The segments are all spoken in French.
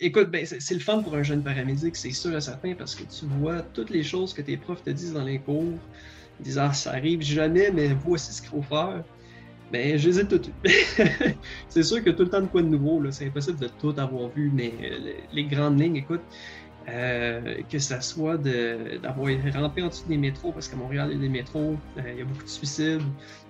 écoute, ben, c'est le fun pour un jeune paramédic, c'est sûr et certain, parce que tu vois toutes les choses que tes profs te disent dans les cours. Ils disent Ah, ça arrive jamais, mais voici ce qu'il faut faire. Ben, ai toutes c'est sûr que tout le temps de quoi de nouveau, c'est impossible de tout avoir vu, mais euh, les grandes lignes, écoute, euh, que ça soit d'avoir rampé en dessous des métros, parce qu'à Montréal, il y a des métros, euh, il y a beaucoup de suicides,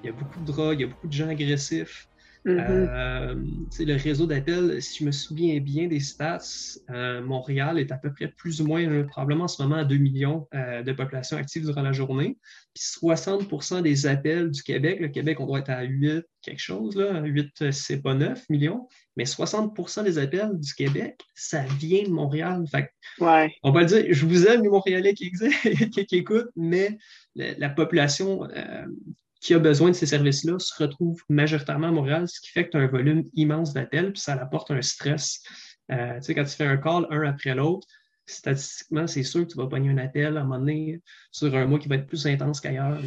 il y a beaucoup de drogue, il y a beaucoup de gens agressifs. Mm-hmm. Euh, le réseau d'appels, si je me souviens bien des stats, euh, Montréal est à peu près plus ou moins, euh, probablement en ce moment, à 2 millions de population active durant la journée. Puis 60% des appels du Québec, le Québec, on doit être à 8 quelque chose, là, 8, c'est pas 9 millions, mais 60% des appels du Québec, ça vient de Montréal. Fait On va le dire, je vous aime, les Montréalais qui, qui, qui écoutent, mais la, population qui a besoin de ces services-là se retrouve majoritairement à Montréal, ce qui fait que tu as un volume immense d'appels, puis ça apporte un stress. Euh, tu sais, quand tu fais un call un après l'autre, statistiquement, c'est sûr que tu vas pogner un appel à un moment donné sur un mois qui va être plus intense qu'ailleurs.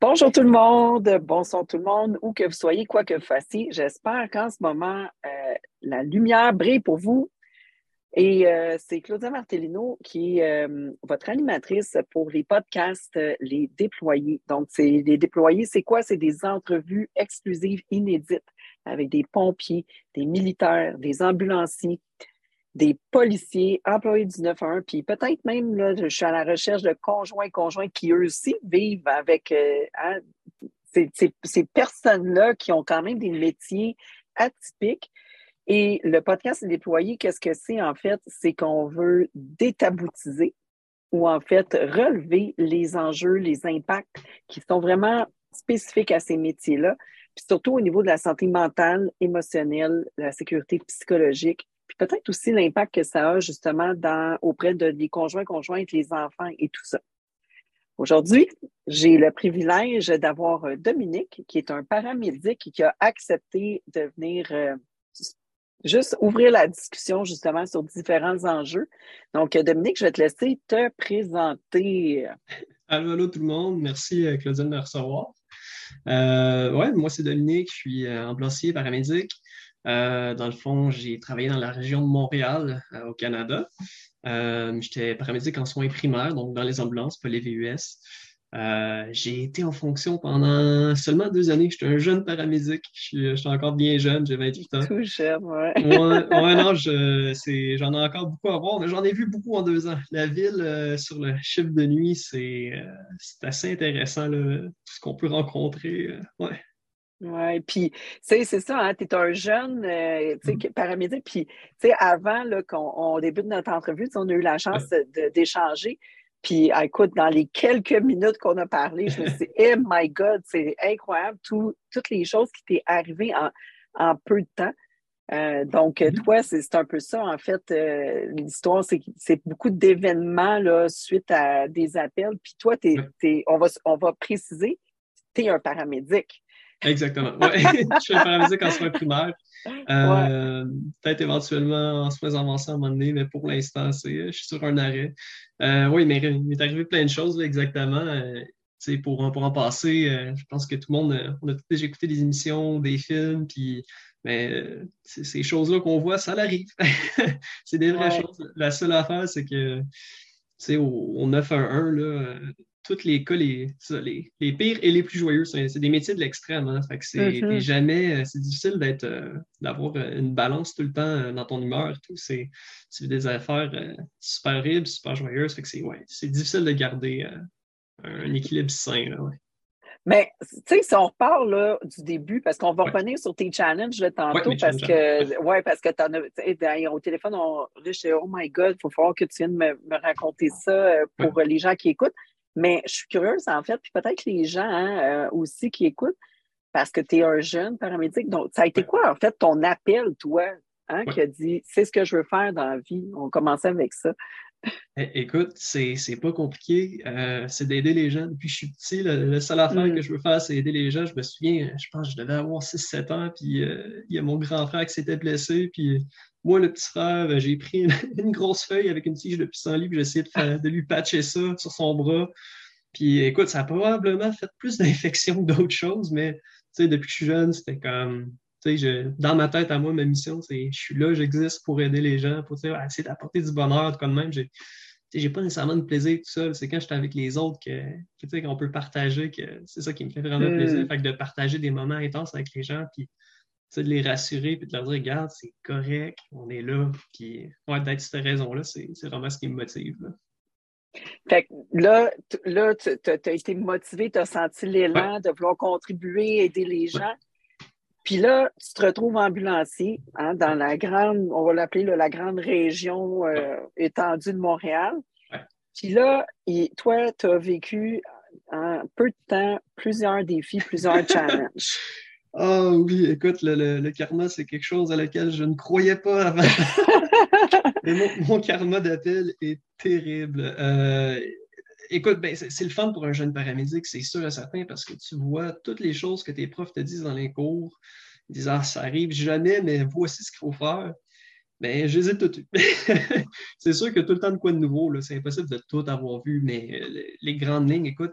Bonjour tout le monde, bonsoir tout le monde, où que vous soyez, quoi que vous fassiez. J'espère qu'en ce moment, euh, la lumière brille pour vous. Et euh, c'est Claudia Martellino qui est euh, votre animatrice pour les podcasts Les Déployés. Donc, c'est les Déployés, c'est quoi? C'est des entrevues exclusives inédites avec des pompiers, des militaires, des ambulanciers, des policiers, employés du 911, puis peut-être même, là, je suis à la recherche de conjoints conjoints qui eux aussi vivent avec euh, hein, ces, personnes-là qui ont quand même des métiers atypiques. Et le podcast déployé, qu'est-ce que c'est en fait? C'est qu'on veut détaboutiser ou en fait relever les enjeux, les impacts qui sont vraiment spécifiques à ces métiers-là, puis surtout au niveau de la santé mentale, émotionnelle, la sécurité psychologique, puis peut-être aussi l'impact que ça a justement dans, auprès de, des conjoints, conjointes, les enfants et tout ça. Aujourd'hui, j'ai le privilège d'avoir euh, Dominique, qui est un paramédic qui a accepté de venir euh, juste ouvrir la discussion justement sur différents enjeux. Donc, Dominique, je vais te laisser te présenter. Allô, allô tout le monde. Merci, euh, Claudine, de me recevoir. ouais, moi, c'est Dominique, je suis ambulancier paramédic. Euh, dans le fond, j'ai travaillé dans la région de Montréal, euh, au Canada. Euh, j'étais paramédic en soins primaires, donc dans les ambulances, pas les VUS. J'ai été en fonction pendant seulement deux années. J'étais un jeune paramédic. Je suis encore bien jeune, j'ai 28 ans. Tout jeune, ouais. ouais, non, j'en ai encore beaucoup à voir, mais j'en ai vu beaucoup en deux ans. La ville sur le chiffre de nuit, c'est assez intéressant, tout ce qu'on peut rencontrer. ouais. Oui, puis, c'est ça, hein, tu es un jeune euh, mmh. paramédic, puis, tu sais, avant qu'on débute notre entrevue, on a eu la chance d'échanger. Puis, ah, écoute, dans les quelques minutes qu'on a parlé, je me suis dit, oh my God, c'est incroyable, toutes les choses qui t'est arrivées en, peu de temps. Euh, donc, mmh. toi, c'est un peu ça, en fait, euh, l'histoire, c'est beaucoup d'événements suite à des appels. Puis toi, on, va, on va préciser, tu es un paramédic. Exactement. Ouais. je suis paramédic en soins primaires. Euh, peut-être éventuellement en soins avancés à un moment donné, mais pour l'instant, je suis sur un arrêt. Euh, oui, mais il m'est arrivé plein de choses, exactement. Euh, pour, pour en passer, je pense que tout le monde, on a déjà écouté des émissions, des films, puis mais ces choses-là qu'on voit, ça l'arrive. c'est des vraies choses. La seule affaire, c'est que au, au 911, là, tous les cas, les, les, pires et les plus joyeux, c'est des métiers de l'extrême. Hein. c'est mm-hmm. jamais, euh, c'est difficile d'être, euh, d'avoir euh, une balance tout le temps dans ton humeur. Tout. C'est, tu fais des affaires super ribles, super joyeuses. Fait que c'est, ouais, c'est difficile de garder un équilibre sain. Mais, tu sais, si on reparle là, du début, parce qu'on va revenir sur tes challenges là, tantôt, parce, que, ouais, parce que t'en as, au téléphone, on, je oh my God, il faut falloir que tu viennes me, me raconter ça pour les gens qui écoutent. Mais je suis curieuse, en fait, puis peut-être les gens hein, euh, aussi qui écoutent, parce que tu es un jeune paramédic. Donc, ça a été quoi, en fait, ton appel, toi? hein, qui a dit c'est ce que je veux faire dans la vie? On commençait avec ça. Écoute, c'est pas compliqué. Euh, c'est d'aider les gens. Depuis que je suis petit, le, seul affaire que mm. je veux faire, c'est aider les gens. Je me souviens, je pense que je devais avoir 6-7 ans, puis euh, il y a mon grand frère qui s'était blessé, puis moi, le petit frère, ben, j'ai pris une, grosse feuille avec une tige de pissenlit, puis j'ai essayé de, de, lui patcher ça sur son bras. Puis écoute, ça a probablement fait plus d'infections que d'autres choses, mais depuis que je suis jeune, c'était comme je, dans ma tête, à moi, ma mission, c'est je suis là, j'existe pour aider les gens, pour essayer d'apporter du bonheur, comme même. J'ai, j'ai pas nécessairement de plaisir tout seul. C'est quand je suis avec les autres que, qu'on peut partager, que c'est ça qui me fait vraiment hmm. plaisir. Fait que de partager des moments intenses avec les gens, puis de les rassurer, puis de leur dire, regarde, c'est correct, on est là. Puis ouais, d'être cette raison-là, c'est, vraiment ce qui me motive. Là. Fait que là, là tu as été motivé, tu as senti l'élan de vouloir contribuer, aider les gens. Puis là, tu te retrouves ambulancier hein, dans la grande, on va l'appeler la grande région euh, étendue de Montréal. Puis là, toi, tu as vécu en peu de temps plusieurs défis, plusieurs challenges. Ah oui, écoute, le, karma, c'est quelque chose à laquelle je ne croyais pas avant. mon, karma d'appel est terrible. Euh, écoute, ben, c'est le fun pour un jeune paramédic, c'est sûr et certain, parce que tu vois toutes les choses que tes profs te disent dans les cours. Ils disent Ah, ça arrive jamais, mais voici ce qu'il faut faire. Ben, je les ai tout c'est sûr que tout le temps de quoi de nouveau, c'est impossible de tout avoir vu, mais euh, les grandes lignes, écoute,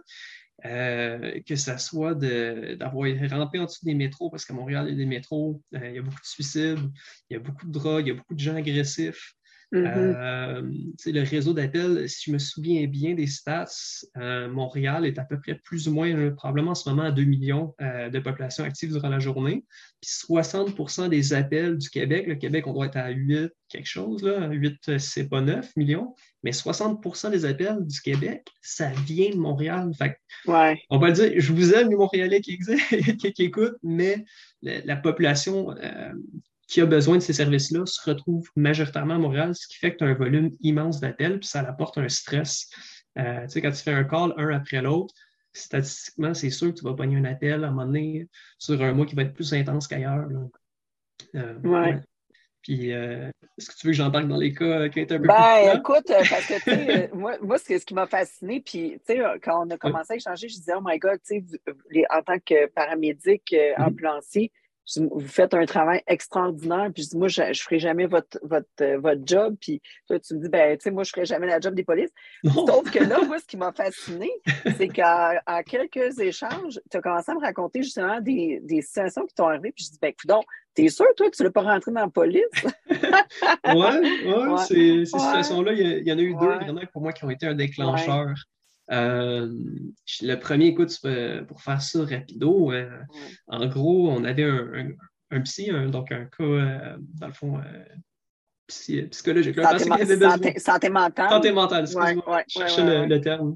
euh, que ce soit d'avoir rampé en dessous des métros, parce qu'à Montréal, il y a des métros, euh, il y a beaucoup de suicides, il y a beaucoup de drogues, il y a beaucoup de gens agressifs. Mm-hmm. Euh, le réseau d'appels, si je me souviens bien des stats, euh, Montréal est à peu près plus ou moins, probablement en ce moment, à 2 millions euh, de population active durant la journée. Puis 60% des appels du Québec, le Québec, on doit être à 8 quelque chose, là, 8, c'est pas 9 millions, mais 60% des appels du Québec, ça vient de Montréal. Fait On va dire, je vous aime, les Montréalais qui, qui, écoutent, mais la, population qui a besoin de ces services-là se retrouve majoritairement à Montréal, ce qui fait que tu as un volume immense d'appels, puis ça apporte un stress. Euh, tu sais, quand tu fais un call un après l'autre, statistiquement, c'est sûr que tu vas pogner un appel à un moment donné sur un mois qui va être plus intense qu'ailleurs. Euh, ouais. Puis, euh, est-ce que tu veux que j'en parle dans les cas qui ont été un peu ben, écoute, parce que, tu sais, moi, moi c'est ce qui m'a fasciné. Puis, tu sais, quand on a commencé à échanger, je disais, oh my God, tu sais, en tant que paramédic vous faites un travail extraordinaire. Puis je dis, moi, je ne ferai jamais votre, votre, euh, votre job. Puis toi, tu me dis, ben, tu sais, moi, je ne ferai jamais la job des polices. Sauf que là, moi, ce qui m'a fasciné, c'est qu'à quelques échanges, tu as commencé à me raconter justement des, des situations qui t'ont arrivé. Puis je dis, ben, écoute, T'es sûr, toi, que tu ne l'as pas rentré dans la police? oui, ouais, ces, situations-là, il y, en a eu deux vraiment pour moi qui ont été un déclencheur. Euh, le premier, écoute, pour faire ça rapido, euh, en gros, on avait un, un, psy, donc un cas, euh, dans le fond, psychologique. Santé, santé, santé, mentale. Santé mentale, excuse-moi. je cherchais le, le, terme.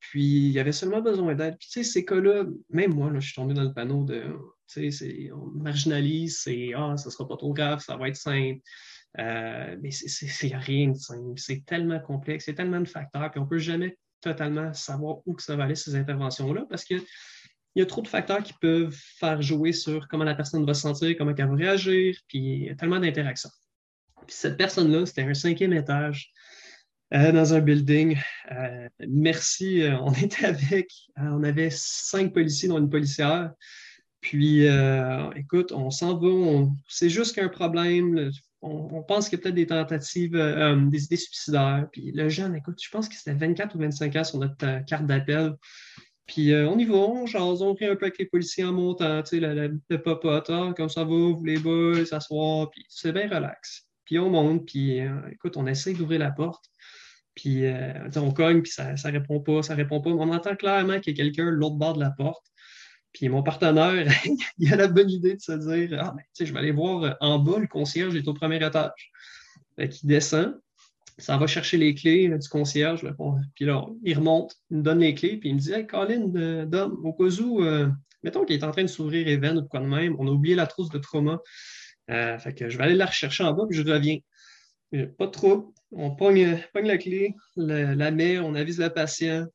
puis, il y avait seulement besoin d'aide. Puis, tu sais, ces cas-là, même moi, là, je suis tombé dans le panneau de, tu sais, on marginalise, c'est, ah, ça sera pas trop grave, ça va être simple. Euh, mais c'est rien de simple. C'est tellement complexe, c'est tellement de facteurs, puis on ne peut jamais totalement savoir où que ça va aller, ces interventions-là, parce qu'il y a trop de facteurs qui peuvent faire jouer sur comment la personne va se sentir, comment elle va réagir, puis il y a tellement d'interactions. Puis cette personne-là, c'était un cinquième étage euh, dans un building. Euh, merci, on était avec, on avait cinq policiers, dont une policière. Puis, écoute, on s'en va, c'est juste qu'un problème, on, pense qu'il y a peut-être des tentatives, euh, euh, des idées suicidaires. Puis le jeune, écoute, je pense que c'était 24 ou 25 ans sur notre euh, carte d'appel. Puis on y va, on jase, on rit un peu avec les policiers en montant, tu sais, le, popote, ah, comme ça va, vous les boys, s'asseoir, puis c'est bien relax. Puis on monte, puis écoute, on essaie d'ouvrir la porte. Puis on cogne, puis ça, ça répond pas, ça répond pas. On entend clairement qu'il y a quelqu'un de l'autre bord de la porte. Puis mon partenaire, il a la bonne idée de se dire Ah, ben, tu sais, je vais aller voir en bas, le concierge est au premier étage. Fait qu'il descend, ça va chercher les clés du concierge. puis là, il remonte, il me donne les clés, puis il me dit Hey, Colin, euh, Dom, au cas où, euh, mettons qu'il est en train de s'ouvrir Even ou quoi de même, on a oublié la trousse de trauma. Euh, fait que je vais aller la rechercher en bas, puis je reviens. Pas de trouble. On pogne, la clé, la, met, on avise le patient.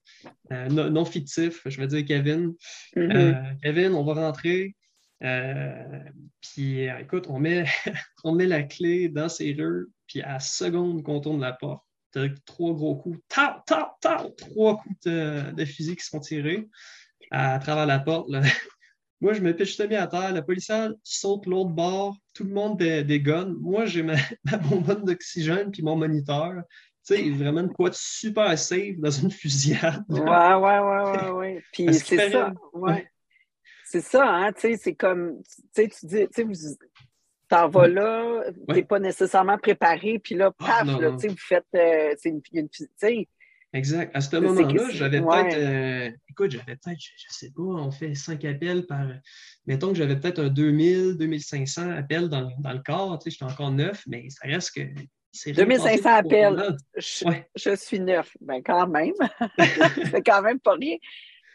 non, fictif, je vais dire Kevin. Mm-hmm. Kevin, on va rentrer. puis écoute, on met, on met la clé dans ses serrure, puis à la seconde qu'on tourne la porte, trois gros coups, ta, ta, ta, trois coups de, de, fusil qui sont tirés à, travers la porte. Moi, je me pitche mis à terre. Le policier saute l'autre bord. Tout le monde des, des guns. Moi, j'ai ma, ma bonbonne d'oxygène puis mon moniteur. Tu sais, vraiment de quoi de super safe dans une fusillade. Ouais, ouais, ouais, ouais, ouais. Puis c'est ça. Ouais. C'est ça, hein, tu sais, c'est comme, tu sais, tu dis, tu sais, t'en vas là, t'es pas nécessairement préparé, puis là, ah, paf, là, tu sais, vous faites, euh, c'est une, une tu sais. Exact. À ce moment-là, j'avais peut-être, euh, écoute, j'avais peut-être, je, ne sais pas, on fait cinq appels par, mettons que j'avais peut-être un 2000, 2500 appels dans, dans le corps, tu sais, j'étais encore neuf, mais ça reste que 2500 appels. Je, je, suis neuf. Ben, quand même. c'est quand même pas rien.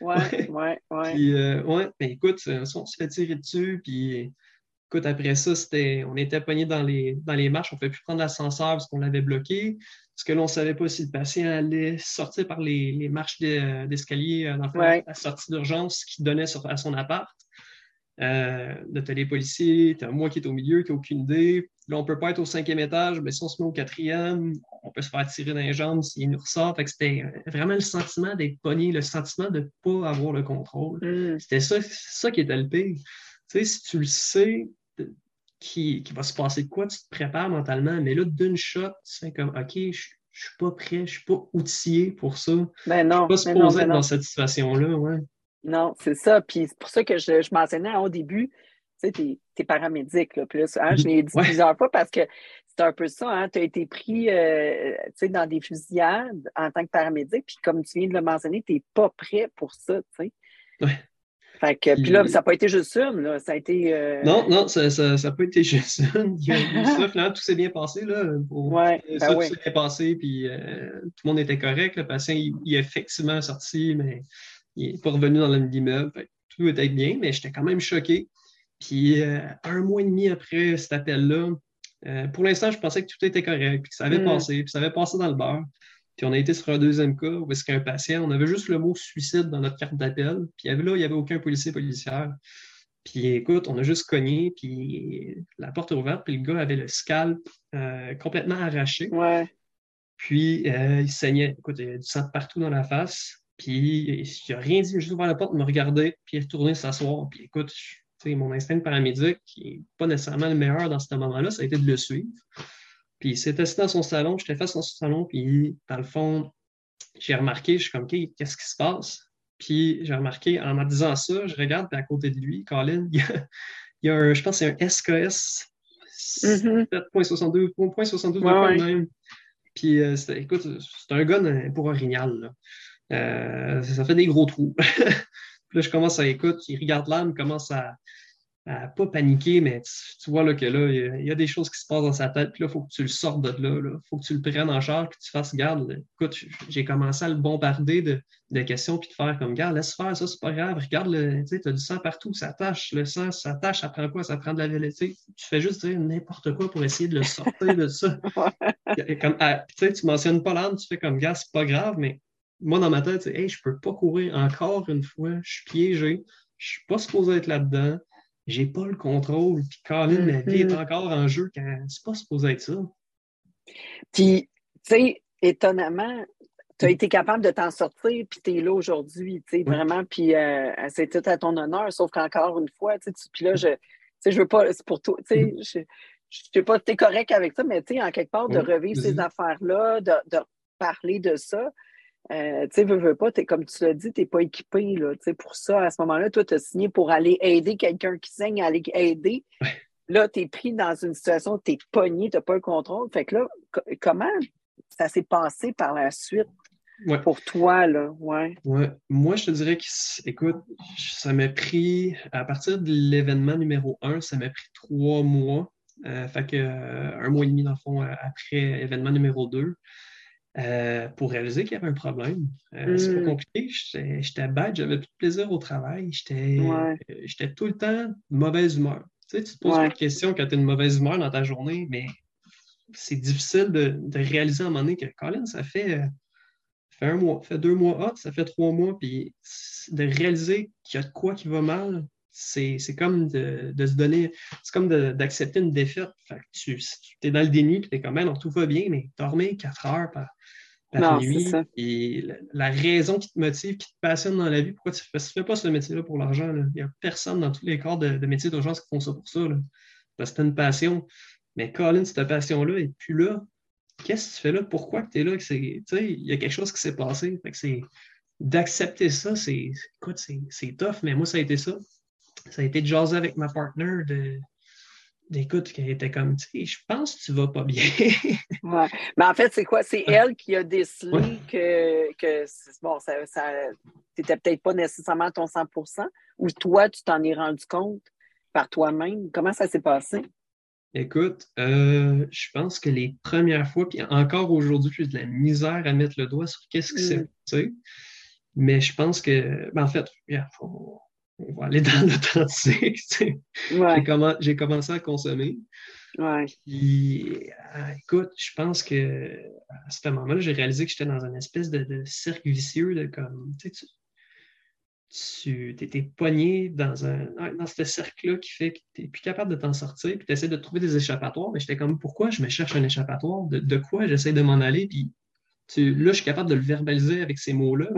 Ouais, ouais, ouais. Puis, euh, ouais, ben, écoute, on se fait tirer dessus, puis écoute, après ça, c'était, on était pognés dans les, dans les marches, on ne pouvait plus prendre l'ascenseur parce qu'on l'avait bloqué, parce que là, on ne savait pas si le patient allait sortir par les, les marches d'escalier euh, dans la sortie d'urgence qui donnait sur, à son appart. Euh, là, tu as les policiers, tu as moi qui est au milieu, qui n'a aucune idée. Là, on ne peut pas être au cinquième étage, mais si on se met au quatrième, on peut se faire tirer dans les jambes s'il nous ressort. Fait que c'était vraiment le sentiment d'être pogné, le sentiment de ne pas avoir le contrôle. Mm. C'était ça, ça qui était le pire. Tu sais, si tu le sais qui, qui va se passer de quoi, tu te prépares mentalement, mais là, d'une shot, tu fais comme OK, je ne suis pas prêt, je ne suis pas outillé pour ça. Ben non, je ne suis pas supposé être dans cette situation-là. Ouais. Non, c'est ça. Puis c'est pour ça que je, je mentionnais au début, tu sais, tu es, paramédic. Là, plus, hein, je l'ai dit plusieurs fois parce que c'est un peu ça. Hein, tu as été pris euh, dans des fusillades en tant que paramédic. Puis comme tu viens de le mentionner, tu n'es pas prêt pour ça. tu sais. Fait que, puis là, ça n'a pas été juste une, là. ça a été. Euh, non, non, ça n'a pas été juste une. Il y a ça, finalement, tout s'est bien passé. Là, pour... ouais, ça, ben tout s'est bien passé, puis euh, tout le monde était correct. Le patient, il, est effectivement sorti, mais il n'est pas revenu dans l'immeuble. Tout était bien, mais j'étais quand même choqué. Puis euh, un mois et demi après cet appel-là, pour l'instant, je pensais que tout était correct, que ça avait mm. passé, puis ça avait passé dans le beurre. Puis on a été sur un deuxième cas où est-ce qu'un patient, on avait juste le mot suicide dans notre carte d'appel, puis là, il n'y avait aucun policier policière. Puis écoute, on a juste cogné, puis la porte est ouverte, puis le gars avait le scalp euh, complètement arraché. Ouais. Puis il saignait. Écoute, il y avait du sang partout dans la face. Puis il n'a rien dit, il a juste ouvert la porte, me regarder, puis il est retourné s'asseoir. Puis écoute, mon instinct de paramédic, qui n'est pas nécessairement le meilleur dans ce moment-là, ça a été de le suivre. Puis il s'est assis dans son salon, j'étais face dans son salon, puis dans le fond, j'ai remarqué, je suis comme, OK, qu'est-ce qui se passe? Puis j'ai remarqué, en me disant ça, je regarde, puis à côté de lui, Colin, il y a, un, je pense c'est un SKS 7.62, mm-hmm. même. Puis euh, écoute, c'est un gun pour orignal. Là. Euh, ça fait des gros trous. puis là, je commence à écouter, il regarde l'âme, commence à, à pas paniquer, mais tu, vois là, que là, il y, a des choses qui se passent dans sa tête, puis là, il faut que tu le sortes de là, il faut que tu le prennes en charge, que tu fasses garde. Écoute, j'ai commencé à le bombarder de, de, questions, puis de faire comme garde, laisse faire, ça, c'est pas grave, regarde, tu sais, as du sang partout, ça tâche, le sang, ça tâche, ça prend quoi, ça prend de la vérité. Tu fais juste dire n'importe quoi pour essayer de le sortir de ça. comme, ah, tu sais, tu mentionnes pas l'âme, tu fais comme garde, c'est pas grave, mais moi, dans ma tête, Hey, je peux pas courir encore une fois, je suis piégé, je suis pas supposé être là-dedans, j'ai pas le contrôle, puis Colin, ma vie est mm-hmm. encore en jeu quand c'est pas supposé être ça. Puis, tu sais, étonnamment, tu as été capable de t'en sortir, puis tu es là aujourd'hui, tu sais, vraiment, puis euh, c'est tout à ton honneur, sauf qu'encore une fois, tu sais, puis là, je, je veux pas, c'est pour toi, tu sais, mm-hmm. je, je sais pas si tu es correct avec ça, mais tu sais, en quelque part, de revivre ces affaires-là, de, de, parler de ça, euh, tu sais, veux, veux pas, comme tu l'as dit, tu n'es pas équipé là, pour ça. À ce moment-là, toi, tu as signé pour aller aider quelqu'un qui saigne, aller aider. Là, tu es pris dans une situation où tu es pogné, tu n'as pas le contrôle. Fait que là, comment ça s'est passé par la suite pour toi? Là? Ouais. ouais. Moi, je te dirais que, écoute, ça m'a pris, à partir de l'événement numéro un, ça m'a pris trois mois. Euh, fait que euh, un mois et demi, dans le fond, après événement numéro deux. Euh, pour réaliser qu'il y avait un problème. Euh, c'est pas hmm. compliqué. J'étais bête, j'avais plus de plaisir au travail. J'étais euh, tout le temps de mauvaise humeur. Tu, sais, tu te poses une question quand tu as une mauvaise humeur dans ta journée, mais c'est difficile de, réaliser à un moment donné que Colin, ça fait, fait un mois, fait deux mois, ça fait trois mois, puis de réaliser qu'il y a de quoi qui va mal, c'est comme de, se donner, c'est comme d'accepter une défaite. Fait que tu, es dans le déni, puis tu es comme, non, tout va bien, mais dormir quatre heures par, par nuit. Et la, raison qui te motive, qui te passionne dans la vie, pourquoi tu ne fais, pas ce métier-là pour l'argent? Il n'y a personne dans tous les corps de, de métier d'urgence qui font ça pour ça. Parce que tu une passion. Mais Colin, cette passion-là et puis là. Qu'est-ce que tu fais là? Pourquoi tu es là? Il y a quelque chose qui s'est passé. c'est d'accepter ça, c'est écoute, c'est tough, mais moi, ça a été ça. Ça a été de jaser avec ma partner de d'écoute qui était comme tu sais, je pense que tu vas pas bien. ouais. Mais en fait, c'est quoi? C'est elle qui a décelé que, que bon, ça, ça c'était peut-être pas nécessairement ton 100% ou toi, tu t'en es rendu compte par toi-même? Comment ça s'est passé? Écoute, euh, je pense que les premières fois, puis encore aujourd'hui, j'ai de la misère à mettre le doigt sur qu'est-ce qui s'est mm. passé. Mais je pense que, ben en fait, on va aller dans l'authentique. Ouais. J'ai commencé à consommer. Ouais. Puis, euh, écoute, je pense que à ce moment-là, j'ai réalisé que j'étais dans une espèce de, de cercle vicieux de comme, tu sais, tu étais pogné dans, un, dans ce cercle-là qui fait que tu n'es plus capable de t'en sortir, puis tu essaies de trouver des échappatoires. Mais j'étais comme, pourquoi je me cherche un échappatoire? De, quoi j'essaie de m'en aller? Puis tu, là, je suis capable de le verbaliser avec ces mots-là.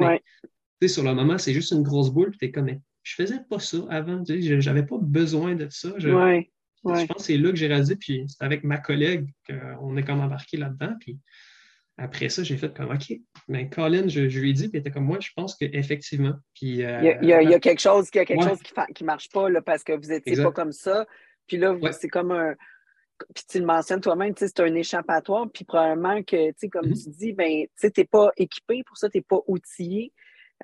Mais sur le moment, c'est juste une grosse boule, puis tu es comme, je faisais pas ça avant. Je n'avais pas besoin de ça. Je, je pense que c'est là que j'ai réalisé, puis c'est avec ma collègue qu'on est comme embarqué là-dedans. Puis après ça, j'ai fait comme OK. Mais Colin, je, lui ai dit, puis il était comme moi, je pense qu'effectivement. Puis, euh, il, y a, il, y a, quelque chose, il y a quelque chose qui ne marche pas là, parce que vous n'étiez pas comme ça. Puis là, c'est comme un. Puis tu le mentionnes toi-même, c'est un échappatoire. Puis probablement que, tu sais, comme mm-hmm. tu dis, ben, tu n'es pas équipé pour ça, tu n'es pas outillé.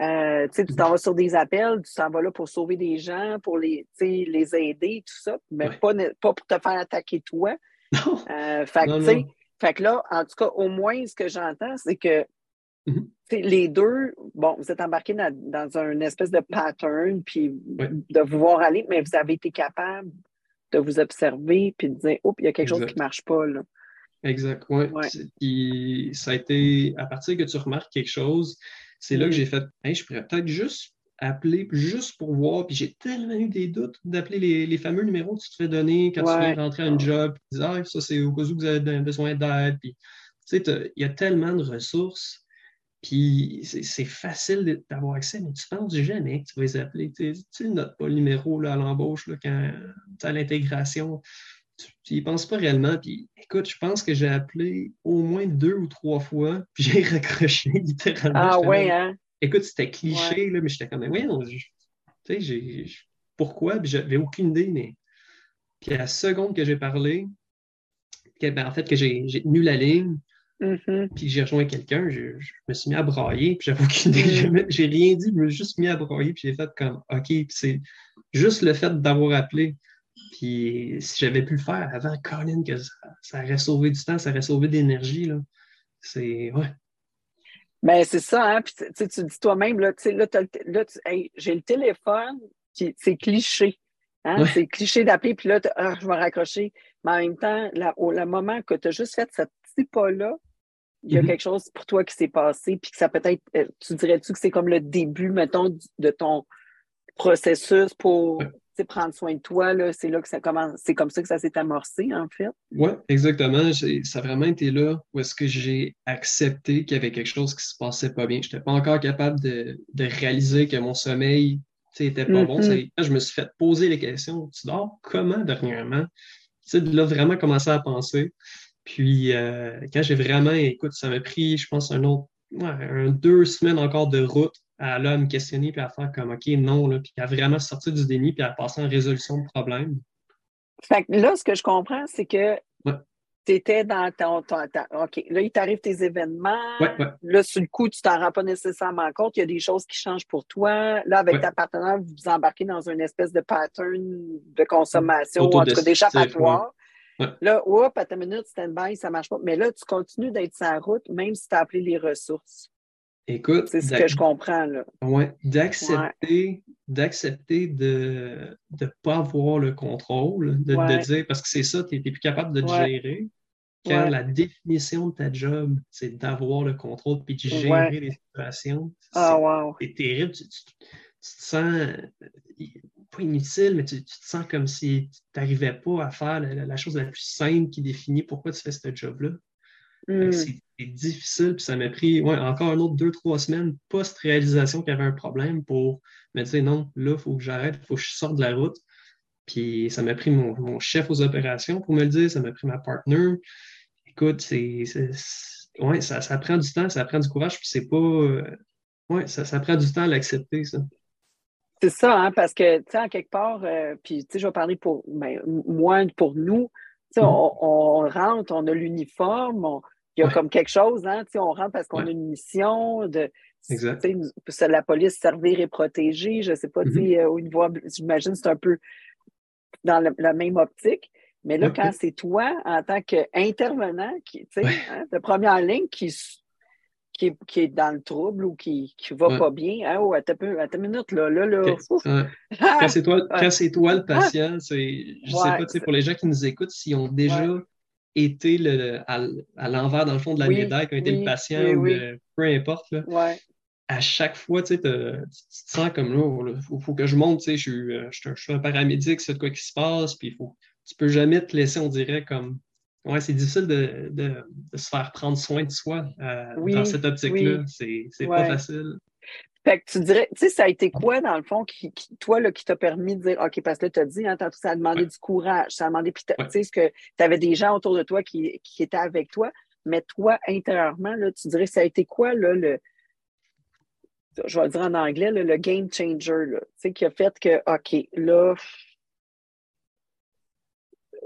Euh, tu t'en vas sur des appels, tu t'en vas là pour sauver des gens, pour les, les aider, tout ça, mais pas, pas pour te faire attaquer toi. Non. Euh, fait sais, fait que là, en tout cas, au moins, ce que j'entends, c'est que mm-hmm. les deux, bon, vous êtes embarqués dans, dans un espèce de pattern, puis de vous voir aller, mais vous avez été capable de vous observer, puis de dire, oh, il y a quelque chose qui ne marche pas, là. Exact, oui. Ça a été, à partir que tu remarques quelque chose, c'est là que mm-hmm. j'ai fait, je pourrais peut-être juste appeler juste pour voir. Puis j'ai tellement eu des doutes d'appeler les, fameux numéros que tu te fais donner quand tu viens rentrer à un job. Tu dis, ah, ça, c'est au cas où vous avez besoin d'aide. Puis, tu sais, il y a tellement de ressources. Puis c'est facile d'avoir accès, mais tu penses jamais que tu vas les appeler. Tu ne notes pas le numéro là, à l'embauche quand tu as l'intégration. Tu n'y penses pas réellement. Puis écoute, je pense que j'ai appelé au moins deux ou trois fois, puis j'ai raccroché littéralement. Ah ouais, hein? Écoute, c'était cliché, là, mais j'étais comme, oui, tu sais, pourquoi? Puis j'avais aucune idée, mais. Puis à la seconde que j'ai parlé, ben, en fait, que j'ai tenu la ligne, mm-hmm. puis j'ai rejoint quelqu'un, je, me suis mis à brailler, puis j'avais aucune idée, mm. j'ai rien dit, je me suis juste mis à brailler, puis j'ai fait comme, OK, puis c'est juste le fait d'avoir appelé. Puis si j'avais pu le faire avant Colin, que ça, ça, aurait sauvé du temps, ça aurait sauvé d'énergie, là. C'est, ouais, ben, c'est ça, hein? Puis, tu dis toi-même, là, là, là j'ai le téléphone, c'est cliché. Hein? C'est cliché d'appeler, puis là, ah, je vais raccrocher. Mais en même temps, au le moment que tu as juste fait ce petit pas-là, il y a mm-hmm. quelque chose pour toi qui s'est passé, puis que ça peut-être, euh, tu dirais-tu que c'est comme le début, mettons, de ton processus pour prendre soin de toi, c'est là que ça commence, c'est comme ça que ça s'est amorcé, en fait. Oui, exactement. Ça a vraiment été là où est-ce que j'ai accepté qu'il y avait quelque chose qui se passait pas bien. Je n'étais pas encore capable de, réaliser que mon sommeil n'était pas bon. Mm-hmm. je me suis fait poser les questions. Tu dors comment dernièrement? Tu sais, de là, vraiment commencer à penser. Puis, euh, quand j'ai vraiment, écoute, ça m'a pris, je pense, un autre, deux semaines encore de route à, là, me questionner puis à faire comme OK, non, là, puis à vraiment sortir du déni puis à passer en résolution de problème. Fait que là, ce que je comprends, c'est que tu étais dans ton, OK, là, il t'arrive tes événements. Là, sur le coup, tu t'en rends pas nécessairement compte. Il y a des choses qui changent pour toi. Là, avec ta partenaire, vous vous embarquez dans une espèce de pattern de consommation ou en tout cas d'échappatoire. Là, hop, à ta minute, stand-by, ça marche pas. Mais là, tu continues d'être sur la route, même si tu as appelé les ressources. Écoute. C'est ce que je comprends, là. Oui, d'accepter, d'accepter de ne pas avoir le contrôle, de, dire, parce que c'est ça, tu n'es plus capable de te gérer. Quand la définition de ta job, c'est d'avoir le contrôle puis de gérer les situations. Ah, wow. C'est terrible. Tu, te sens. pas inutile, mais tu, te sens comme si tu n'arrivais pas à faire la, chose la plus simple qui définit pourquoi tu fais ce job-là. Hmm. C'est difficile, puis ça m'a pris ouais, encore un autre deux, trois semaines post-réalisation qu'il y avait un problème pour me dire non, là, il faut que j'arrête, il faut que je sorte de la route. Puis ça m'a pris mon, chef aux opérations pour me le dire, ça m'a pris ma partner. Écoute, c'est. Ouais, ça, ça, prend du temps, ça prend du courage, puis c'est pas. Euh, ouais, ça, ça prend du temps à l'accepter, ça. C'est ça, hein, parce que, tu sais, en quelque part, euh, puis, tu sais, je vais parler pour ben, moi, pour nous, tu sais, mm-hmm. on, rentre, on a l'uniforme, il y a comme quelque chose, hein, on rentre parce qu'on a une mission de, exact. la police servir et protéger, je sais pas, mm-hmm. euh, au niveau, j'imagine c'est un peu dans la même optique, mais là, quand c'est toi, en tant qu'intervenant, hein, de première ligne, qui qui est, dans le trouble ou qui ne va pas bien. Hein, oh, attends, une minute, là, là, là. Quand c'est toi, toi, le patient, c'est, je ne sais pas, pour les gens qui nous écoutent, s'ils ont déjà été le, à, l'envers, dans le fond, de la médaille, qui ont été le patient ou peu importe, là, à chaque fois, tu, te, sens comme là, il faut, que je monte, je suis, euh, je, suis un paramédic, c'est de quoi qui se passe, puis faut, tu peux jamais te laisser, on dirait, comme Ouais, c'est difficile de, de, se faire prendre soin de soi euh, dans cette optique-là. C'est pas facile. Fait que tu dirais, tu sais, ça a été quoi, dans le fond, qui, toi, là, qui t'a permis de dire, OK, parce que là, tu as dit, hein, ça a demandé du courage, ça a demandé, puis tu sais, que tu avais des gens autour de toi qui, qui, étaient avec toi, mais toi, intérieurement, là, tu dirais, ça a été quoi, là, le, je vais le dire en anglais, le game changer, là, tu sais, qui a fait que, OK, là,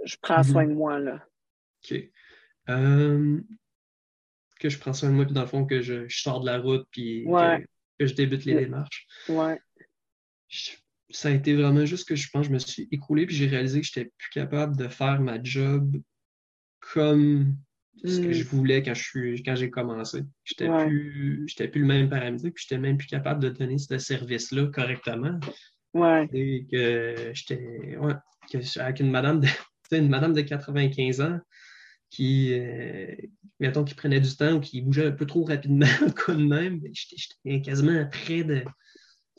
je prends mm-hmm. soin de moi, là. OK. Euh, que je prends soin de moi, puis dans le fond, que je, sors de la route, puis que, je débute les démarches. Ouais. ça a été vraiment juste que je pense que je me suis écoulé, puis j'ai réalisé que je n'étais plus capable de faire ma job comme ce que je hmm. voulais quand je quand j'ai commencé. J'étais n'étais plus plus le même paramédic, puis j'étais même plus capable de donner ce service-là correctement. Ouais. Et que j'étais ouais, avec une madame de une madame de 95 ans, qui, euh, mettons, qui prenait du temps ou qui bougeait un peu trop rapidement, comme même, j'étais quasiment prêt de.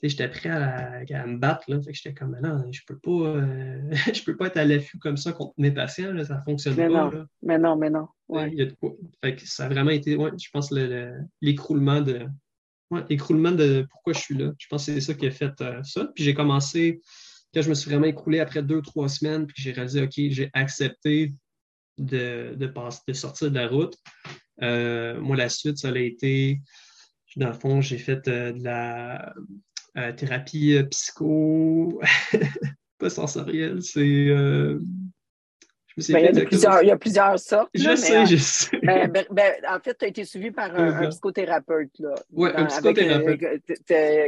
J'étais prêt à, me battre. Là. Fait que j'étais comme, non, je peux pas, euh, je peux pas être à l'affût comme ça contre mes patients. Là, ça fonctionne mais pas. Non, Mais non, mais non. Ouais. Il y a de quoi. Fait que ça a vraiment été, ouais, je pense, l'écroulement de. Ouais, l'écroulement de pourquoi je suis là. Je pense que c'est ça qui a fait euh, ça. Puis j'ai commencé, quand je me suis vraiment écroulé après deux, trois semaines, puis j'ai réalisé, OK, j'ai accepté de, de, de sortir de la route. Euh, moi, la suite, ça a été, dans le fond, j'ai fait euh, de la euh, thérapie psycho, pas sensorielle, c'est ben, il, y a plusieurs, il, y a plusieurs, sortes. Je sais, je sais. Ben, ben, en fait, tu as été suivi par un, psychothérapeute. Oui, un psychothérapeute.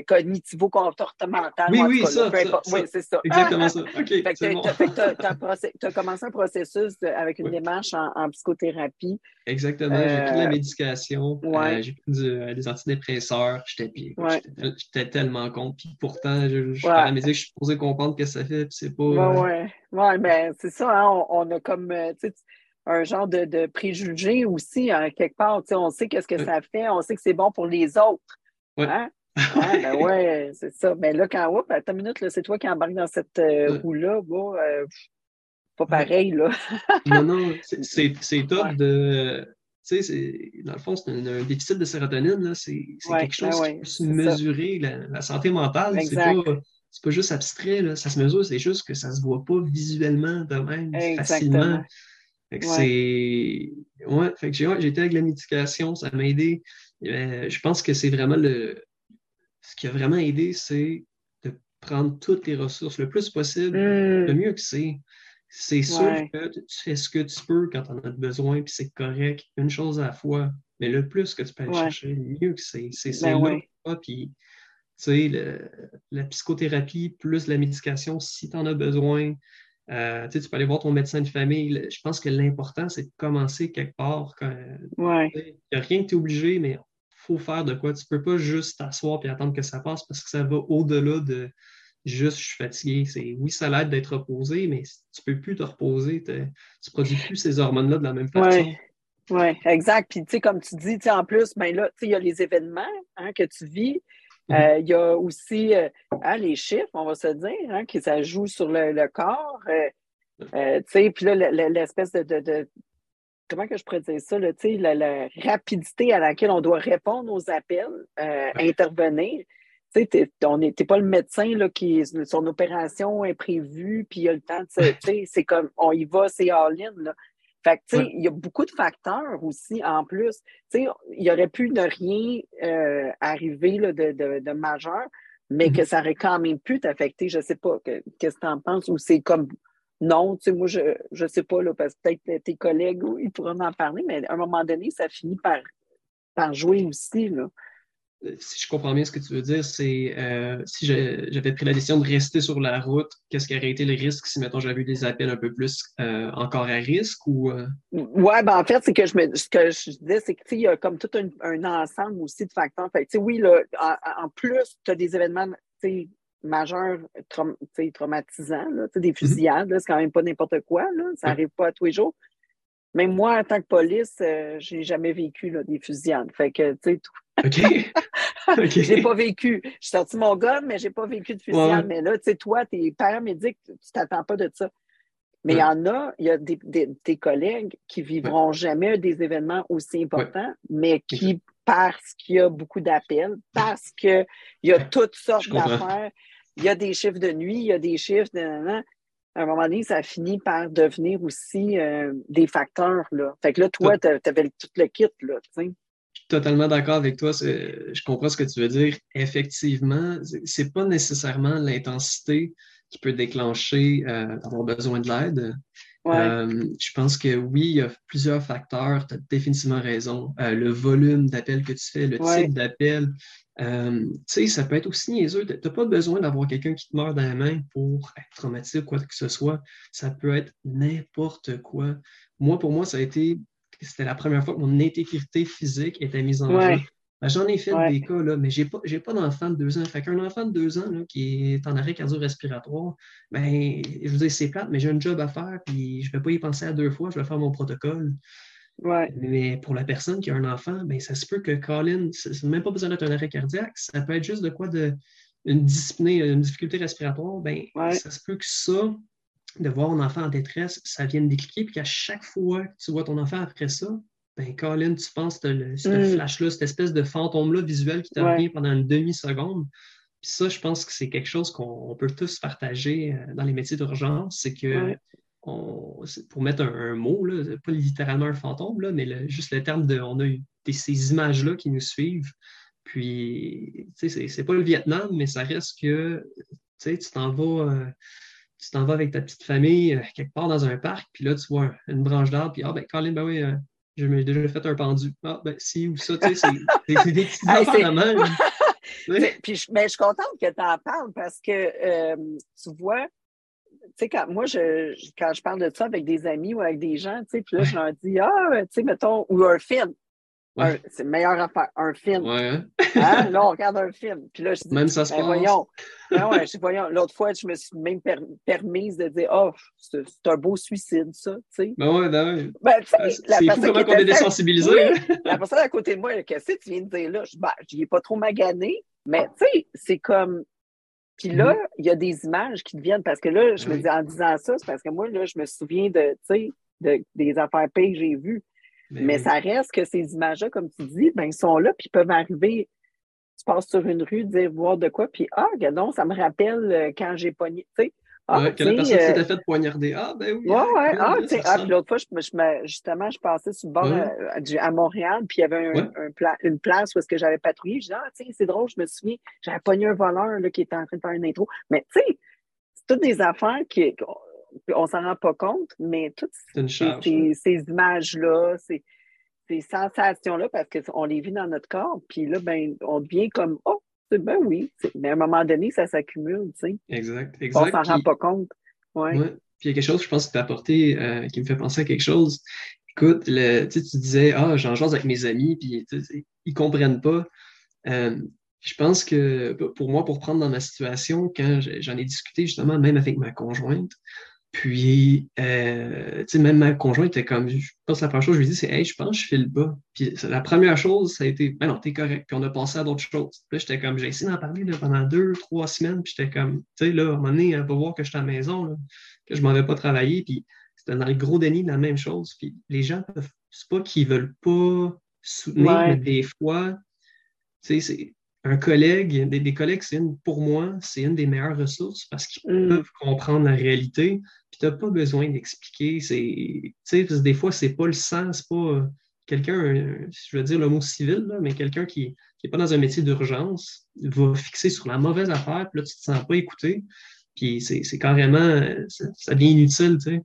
Cognitivo-comportemental. Oui, oui, ça, Oui, c'est ça. Exactement ça. OK. Tu as, commencé un processus avec une démarche en, psychothérapie. Exactement. J'ai pris de la médication. Euh, j'ai pris euh, des antidépresseurs. J'étais tellement contre. Puis pourtant, je, je, à la musique, je suis supposé comprendre ce que ça fait. Puis c'est pas. Oui, mais c'est ça, hein, on, a comme euh, un genre de, de préjugé aussi, hein, quelque part. On sait qu'est-ce que ça fait, on sait que c'est bon pour les autres. Oui. Hein? ben ouais, c'est ça. Mais là, quand, oups, attends une minute, c'est toi qui embarques dans cette euh, roue-là, bon, euh, pas pareil, là. non, non, c'est top de. Tu sais, dans le fond, c'est un, déficit de sérotonine, c'est quelque chose qui peut se mesurer, la, santé mentale. C'est pas c'est pas juste abstrait, là. ça se mesure, c'est juste que ça se voit pas visuellement de même, facilement. Fait que c'est. Ouais, fait que j'ai été avec la médication, ça m'a aidé. Euh, je pense que c'est vraiment le. Ce qui a vraiment aidé, c'est de prendre toutes les ressources le plus possible, hmm. le mieux que c'est. C'est sûr que tu fais ce que tu peux quand tu en as besoin, puis c'est correct, une chose à la fois. Mais le plus que tu peux aller chercher, le mieux que c'est. C'est ben ça. Puis sais, la psychothérapie plus la médication si tu en as besoin. Euh, tu peux aller voir ton médecin de famille. Je pense que l'important, c'est de commencer quelque part. Il n'y a rien que tu es obligé, mais il faut faire de quoi. Tu ne peux pas juste t'asseoir et attendre que ça passe parce que ça va au-delà de juste je suis fatigué. C'est, oui, ça l'aide d'être reposé, mais tu ne peux plus te reposer. Tu ne produis plus ces hormones-là de la même façon. Oui, exact. Puis, tu sais, comme tu dis, en plus, ben là, il y a les événements hein, que tu vis Euh, il y a aussi hein, les chiffres, on va se dire, hein, que ça joue sur le, corps. puis là, l'espèce de, Comment que je pourrais dire ça? la, la, rapidité à laquelle on doit répondre aux appels, intervenir. Tu n'était pas le médecin là, qui son opération est prévue, puis il y a le temps de c'est comme on y va, c'est all-in. Fait que, tu sais, il y a beaucoup de facteurs aussi en plus. Tu sais, il y aurait pu ne rien euh, arriver là, de, de, de, majeur, mais mm-hmm. que ça aurait quand même pu t'affecter. Je sais pas, qu'est-ce que tu en penses, ou c'est comme non, tu sais, moi, je ne sais pas, là, parce que peut-être tes collègues, ils pourront en parler, mais à un moment donné, ça finit par, par jouer aussi, là. Euh, si je comprends bien ce que tu veux dire, c'est euh, si j'avais pris la décision de rester sur la route, qu'est-ce qui aurait été le risque si, mettons, j'avais eu des appels un peu plus euh, encore à risque ou. Oui, ben en fait, c'est que je me, ce que je disais, c'est qu'il y a comme tout un, ensemble aussi de facteurs. Fait oui, là, en, plus, tu as des événements majeurs traumatisants, là, des mm-hmm. fusillades, c'est quand même pas n'importe quoi, là, ça n'arrive pas à tous les jours. Même moi, en tant que police, je n'ai jamais vécu là, des fusillades. Fait que, tu sais, OK. okay. j'ai pas vécu. J'ai sorti mon gun, mais j'ai pas vécu de fusillade. Mais là, tu sais, toi, t'es paramédic, tu t'attends pas de ça. Mais il y en a, il y a des, des, collègues qui vivront jamais des événements aussi importants, mais qui, parce qu'il y a beaucoup d'appels, parce qu'il y a toutes sortes d'affaires, il y a des chiffres de nuit, il y a des chiffres de à un moment donné, ça finit par devenir aussi euh, des facteurs. Là. Fait que là, toi, tu avais tout le kit, là, tu sais totalement d'accord avec toi. Je comprends ce que tu veux dire. Effectivement, c'est pas nécessairement l'intensité qui peut déclencher euh, d'avoir besoin de l'aide. Euh, je pense que oui, il y a plusieurs facteurs. Tu as définitivement raison. Euh, le volume d'appels que tu fais, le type d'appel. Tu sais, ça peut être aussi niaiseux. Tu n'as pas besoin d'avoir quelqu'un qui te meurt dans la main pour être traumatisé ou quoi que ce soit. Ça peut être n'importe quoi. Moi, pour moi, ça a été c'était la première fois que mon intégrité physique était mise en jeu. Ben, j'en ai fait des cas, là, mais je n'ai pas, pas d'enfant de deux ans. Fait qu'un enfant de deux ans là, qui est en arrêt cardio-respiratoire, ben, je vous dis, c'est plate, mais j'ai un job à faire, puis je ne vais pas y penser à deux fois, je vais faire mon protocole. Mais pour la personne qui a un enfant, ben, ça se peut que Colin, c'est même pas besoin d'être un arrêt cardiaque, ça peut être juste de quoi de une dyspnée, une difficulté respiratoire, ben, ça se peut que ça, de voir un enfant en détresse, ça vient de décliquer, puis qu'à chaque fois que tu vois ton enfant après ça, ben Colin, tu penses que ce mm. flash-là, cette espèce de fantôme-là visuel qui te revient pendant une demi-seconde. Puis ça, je pense que c'est quelque chose qu'on peut tous partager euh, dans les métiers d'urgence, c'est que pour mettre un, mot, là, pas littéralement un fantôme, là, mais juste le terme de on a eu ces images-là qui nous suivent. Puis, tu sais, c'est pas le Vietnam, mais ça reste que tu t'en vas. Euh, tu t'en vas avec ta petite famille euh, quelque part dans un parc, puis là, tu vois une branche d'arbre, puis ah, ben, Colin, ben oui, euh, je m'ai déjà fait un pendu. Ah, ben, si, ou ça, tu sais, c'est des petites affaires même. puis, mais je suis contente que tu en parles parce que, euh, tu vois, sais, quand moi, je, quand je parle de ça avec des amis ou avec des gens, tu sais, puis là, je leur dis, ah, tu sais, mettons, ou un film. C'est le meilleur affaire, un film. Ouais. Hein? Là, on regarde un film. Puis là, je dis, même ça se ben, voyons. Ben ouais, je dis, voyons. L'autre fois, je me suis même permise de dire, oh, c'est un beau suicide, ça, tu sais. Ben ouais, ben ouais. Ben, c'est fou comment on est désensibilisé. Oui, hein? la personne à côté de moi, qu'est-ce que tu viens de dire là? Je ben, n'y ai pas trop magané, mais tu sais, c'est comme. Puis là, mm-hmm. il y a des images qui viennent parce que là, je me dis en disant ça, c'est parce que moi, là, je me souviens de, tu sais, de, des affaires pires que j'ai vues. Mais, ça reste que ces images-là, comme tu dis, ben, ils sont là, puis ils peuvent arriver. Tu passes sur une rue, dire voir de quoi, puis ah, non, ça me rappelle euh, quand j'ai pogné. Tu sais, ah, que la personne euh... s'était fait poignarder. Ah, ben oui. Ouais, ouais. Ah, tu sais, ah, puis l'autre fois, je, justement, je passais sur le bord euh, à, Montréal, puis il y avait un, une place où est-ce que j'avais patrouillé. Je dis, ah, tu sais, c'est drôle, je me souviens, j'avais pogné un voleur là, qui était en train de faire une intro. Mais tu sais, c'est toutes des affaires qui, on s'en rend pas compte, mais toutes ces, images-là, ces, sensations-là, parce qu'on les vit dans notre corps, puis là, ben, on devient comme Oh, ben oui. Mais à un moment donné, ça s'accumule, tu sais. Exact, exact. On s'en rend pas compte. Ouais. Puis il y a quelque chose, je pense, que tu as apporté euh, qui me fait penser à quelque chose. Écoute, le, tu disais, ah, j'en jase avec mes amis, puis ils comprennent pas. Euh, je pense que pour moi, pour prendre dans ma situation, quand j'en ai discuté justement, même avec ma conjointe, Puis, euh, tu sais, même ma conjointe était comme, je pense que la première chose que je lui ai dit, c'est, hey, je pense que je file pas. Puis la première chose, ça a été, ben non, t'es correct. Puis on a passé à d'autres choses. Puis là, j'étais comme, j'ai essayé d'en parler là, pendant deux, trois semaines. Puis j'étais comme, tu sais, là, à un moment donné, elle va voir que je suis à la maison, là, que je m'en vais pas travailler. Puis c'était dans le gros déni de la même chose. Puis les gens peuvent, c'est pas qu'ils veulent pas soutenir, mais des fois, tu sais, c'est un collègue, des, collègues, c'est pour moi, c'est une des meilleures ressources parce qu'ils mm. peuvent comprendre la réalité. Puis tu n'as pas besoin d'expliquer. C'est, des fois, c'est pas le sens, c'est pas euh, quelqu'un, je veux dire le mot civil, mais quelqu'un qui n'est pas dans un métier d'urgence va fixer sur la mauvaise affaire, puis là, tu ne te sens pas écouté. Puis c'est, carrément, ça, devient inutile, tu sais.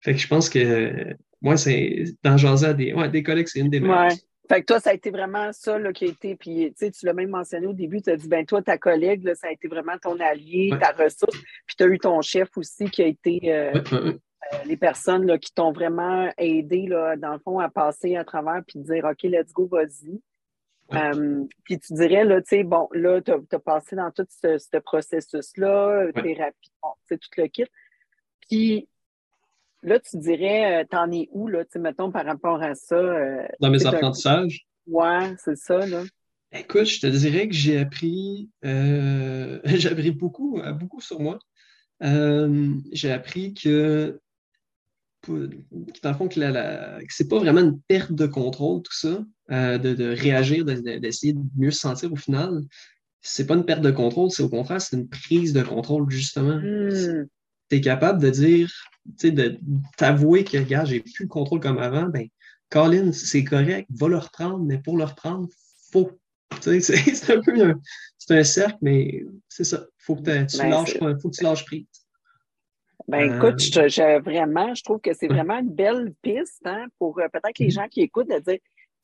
Fait que je pense que moi, c'est dans jaser à des, ouais, des collègues, c'est une des meilleures. Fait que toi, ça a été vraiment ça là, qui a été, puis tu l'as même mentionné au début, tu as dit, ben toi, ta collègue, là, ça a été vraiment ton allié, ta ressource, puis tu as eu ton chef aussi qui a été euh, euh, les personnes là, qui t'ont vraiment aidé, là, dans le fond, à passer à travers, puis dire, OK, let's go, vas-y. Euh, puis tu dirais, là, tu sais, bon, là, tu as, passé dans tout ce, processus-là, thérapie, bon, tout le kit. Puis Là, tu dirais, euh, t'en es où, là, tu mettons, par rapport à ça? Euh, Dans mes apprentissages? Ouais, c'est ça, là. Écoute, je te dirais que j'ai appris, euh, j'ai appris beaucoup, beaucoup sur moi. j'ai appris que, dans le fond, que, c'est pas vraiment une perte de contrôle, tout ça, de, réagir, d'essayer de, mieux se sentir au final. C'est pas une perte de contrôle, c'est au contraire, c'est une prise de contrôle, justement. Hmm. Tu es capable de dire, de t'avouer que, gars, j'ai plus le contrôle comme avant, ben, Colin, c'est correct, va le reprendre, mais pour le reprendre, faut. C'est un peu un, un cercle, mais c'est ça. Faut que, tu ben, lâches, faut que tu lâches prise. Ben, écoute, euh, je, vraiment, je trouve que c'est vraiment une belle piste hein, pour euh, peut-être les mm-hmm. gens qui écoutent de dire,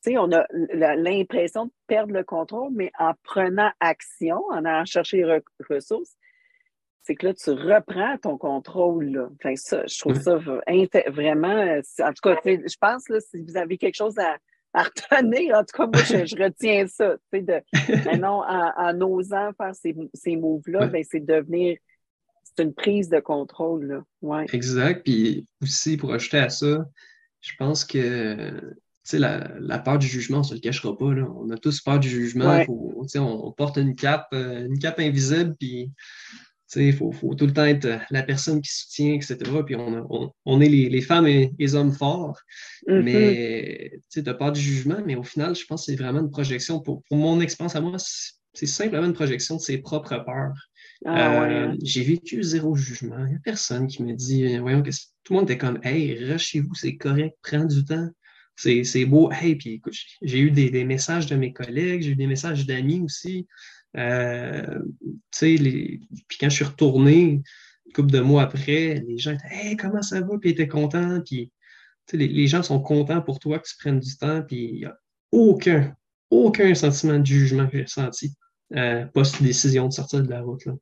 tu sais, on a l'impression de perdre le contrôle, mais en prenant action, en allant chercher les ressources, c'est que là, tu reprends ton contrôle. Enfin, ça, je trouve ça vraiment. En tout cas, je pense là, si vous avez quelque chose à, retenir, en tout cas, moi, je, retiens ça. De, maintenant, en, osant faire ces, ces moves-là, ben, c'est devenir. C'est une prise de contrôle. Là. Ouais. Exact. Puis aussi, pour ajouter à ça, je pense que la, la peur du jugement, on ne se le cachera pas. Là. On a tous peur du jugement. on, on, porte une cape, euh, une cape invisible, puis il faut, tout le temps être la personne qui soutient, etc. Puis on, est les, femmes et les hommes forts. Mm-hmm. Mais tu n'as pas du jugement, mais au final, je pense que c'est vraiment une projection. Pour, mon expérience à moi, c'est simplement une projection de ses propres peurs. Ah, euh, hein. J'ai vécu zéro jugement. Il n'y a personne qui me dit, euh, voyons, que tout le monde était comme, hey, reste chez vous, c'est correct, prends du temps. C'est beau. Hey, puis écoute, j'ai eu des, des, messages de mes collègues, j'ai eu des messages d'amis aussi. Euh, les... Puis quand je suis retourné, une couple de mois après, les gens étaient Hey, comment ça va? Puis ils étaient contents. Puis les, les, gens sont contents pour toi que tu prennes du temps. Puis il n'y a aucun, aucun sentiment de jugement que j'ai senti euh, post-décision de sortir de la route. Là.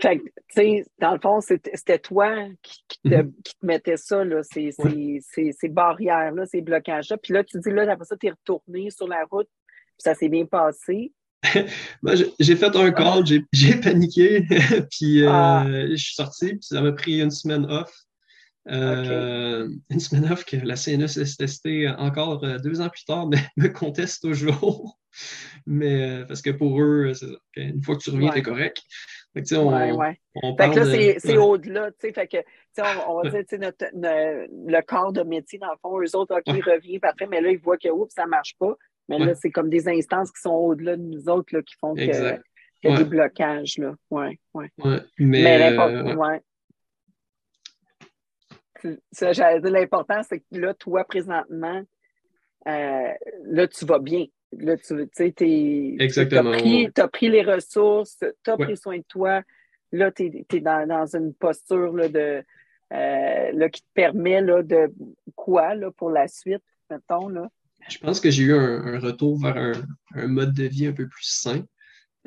Fait tu sais, dans le fond, c'était toi qui, te, mm-hmm. qui, te, mettais ça, là, ces, ces, ces, barrières-là, ces blocages-là. Puis là, tu dis, là, après ça, tu es retourné sur la route, puis ça s'est bien passé. Ben, j'ai fait un call, j'ai paniqué, puis euh, ah. je suis sorti, puis ça m'a pris une semaine off. Euh, une semaine off que la CNESST encore euh, deux ans plus tard mais, me conteste toujours. mais parce que pour eux, une fois que tu reviens, t'es correct. Fait que, on, on fait que là, c'est au-delà. Fait que, on, on va dire notre, le corps de métier, dans le fond, eux autres, OK, ils reviennent, après, mais là, ils voient que oups, ça ne marche pas. Mais là, c'est comme des instances qui sont au-delà de nous autres là, qui font qu'il y a des blocages. Là. Ouais, ouais. Mais, l'important, l'important, c'est que là, toi, présentement, euh, là, tu vas bien. Là, tu sais, Exactement. Tu as, pris les ressources, tu as pris soin de toi. Là, tu es, dans, dans, une posture là, de, euh, là, qui te permet là, de quoi là, pour la suite, mettons. Là? Je pense que j'ai eu un, retour vers un, mode de vie un peu plus sain.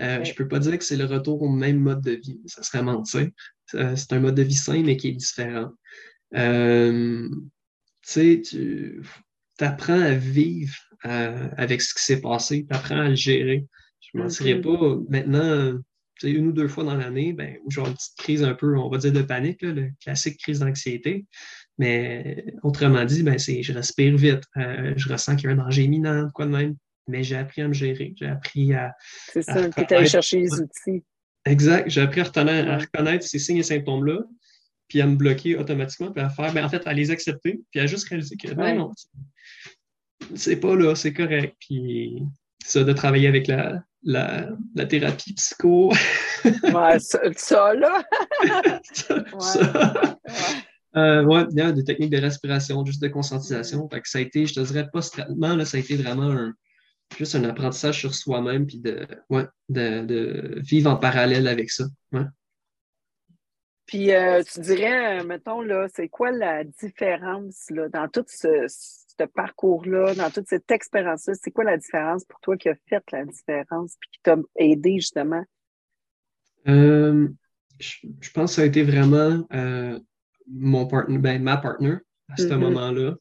Euh, Je ne peux pas dire que c'est le retour au même mode de vie, ça serait mentir. Euh, c'est un mode de vie sain, mais qui est différent. Euh, tu sais, tu apprends à vivre euh, avec ce qui s'est passé, tu apprends à le gérer. Je ne mentirais mm-hmm. pas. Maintenant, une ou deux fois dans l'année, ben, où j'ai une petite crise un peu, on va dire, de panique, le classique crise d'anxiété. Mais autrement dit, ben, c'est je respire vite, euh, je ressens qu'il y a un danger imminent, quoi de même. Mais j'ai appris à me gérer, j'ai appris à. C'est ça, tu es allé chercher les outils. Exact, j'ai appris à reconnaître, ces signes et symptômes-là, puis à me bloquer automatiquement, puis à faire, ben, en fait, à les accepter, puis à juste réaliser que ben non, c'est pas là, c'est correct. Puis ça, de travailler avec la, la, la thérapie psycho. ouais, ça, là. ça, ouais. Y a des techniques de respiration, juste de conscientisation. Fait que ça a été, je te dirais, post-traitement, là, ça a été vraiment un, juste un apprentissage sur soi-même, puis de, ouais, de, de, vivre en parallèle avec ça. Ouais. Puis euh, tu dirais, euh, mettons, là, c'est quoi la différence là, dans tout ce, ce parcours-là, dans toute cette expérience-là? C'est quoi la différence pour toi qui a fait la différence puis qui t'a aidé justement? Euh, je, pense que ça a été vraiment mon partner, ben, ma partner à ce mm-hmm. moment-là.